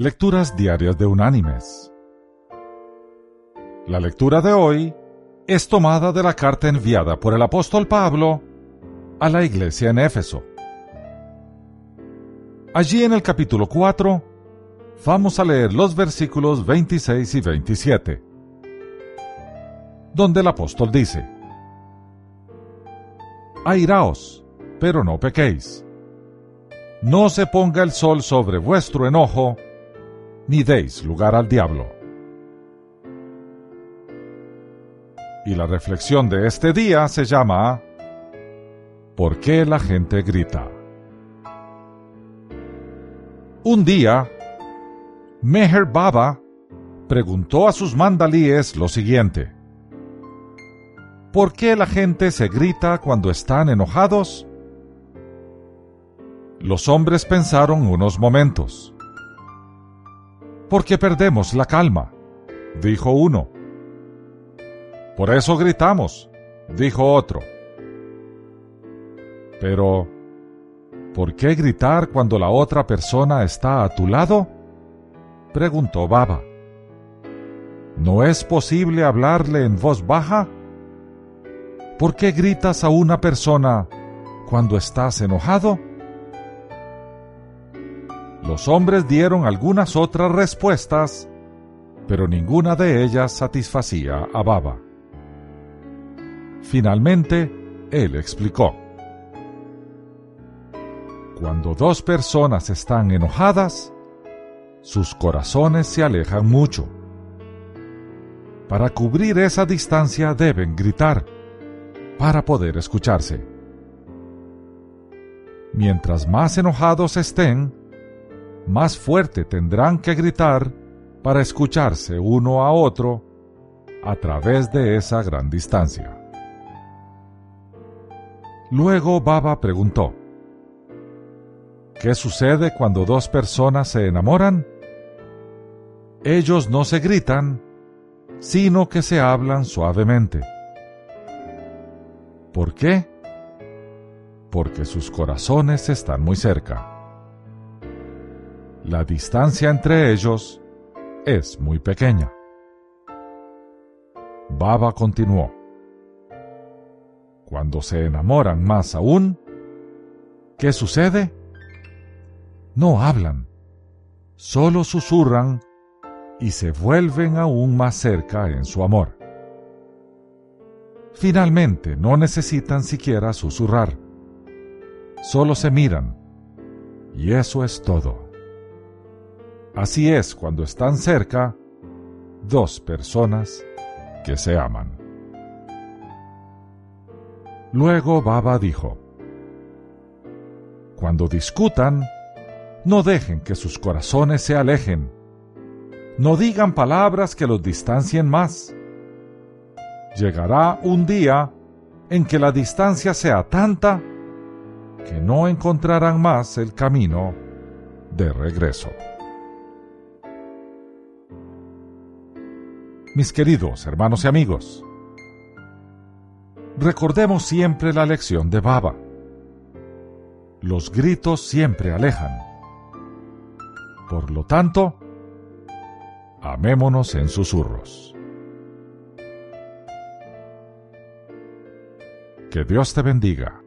Lecturas Diarias de Unánimes. La lectura de hoy es tomada de la carta enviada por el apóstol Pablo a la iglesia en Éfeso. Allí en el capítulo 4 vamos a leer los versículos 26 y 27, donde el apóstol dice, Airaos, pero no pequéis. No se ponga el sol sobre vuestro enojo, ni deis lugar al diablo. Y la reflexión de este día se llama ¿Por qué la gente grita? Un día, Meher Baba preguntó a sus mandalíes lo siguiente. ¿Por qué la gente se grita cuando están enojados? Los hombres pensaron unos momentos porque perdemos la calma, dijo uno. Por eso gritamos, dijo otro. Pero, ¿por qué gritar cuando la otra persona está a tu lado? preguntó Baba. ¿No es posible hablarle en voz baja? ¿Por qué gritas a una persona cuando estás enojado? Los hombres dieron algunas otras respuestas, pero ninguna de ellas satisfacía a Baba. Finalmente, él explicó. Cuando dos personas están enojadas, sus corazones se alejan mucho. Para cubrir esa distancia deben gritar para poder escucharse. Mientras más enojados estén, más fuerte tendrán que gritar para escucharse uno a otro a través de esa gran distancia. Luego Baba preguntó, ¿Qué sucede cuando dos personas se enamoran? Ellos no se gritan, sino que se hablan suavemente. ¿Por qué? Porque sus corazones están muy cerca la distancia entre ellos es muy pequeña. Baba continuó. Cuando se enamoran más aún, ¿qué sucede? No hablan, solo susurran y se vuelven aún más cerca en su amor. Finalmente no necesitan siquiera susurrar, solo se miran, y eso es todo. Así es cuando están cerca dos personas que se aman. Luego Baba dijo, Cuando discutan, no dejen que sus corazones se alejen. No digan palabras que los distancien más. Llegará un día en que la distancia sea tanta que no encontrarán más el camino de regreso. Mis queridos hermanos y amigos. Recordemos siempre la lección de Baba. Los gritos siempre alejan. Por lo tanto, amémonos en susurros. Que Dios te bendiga.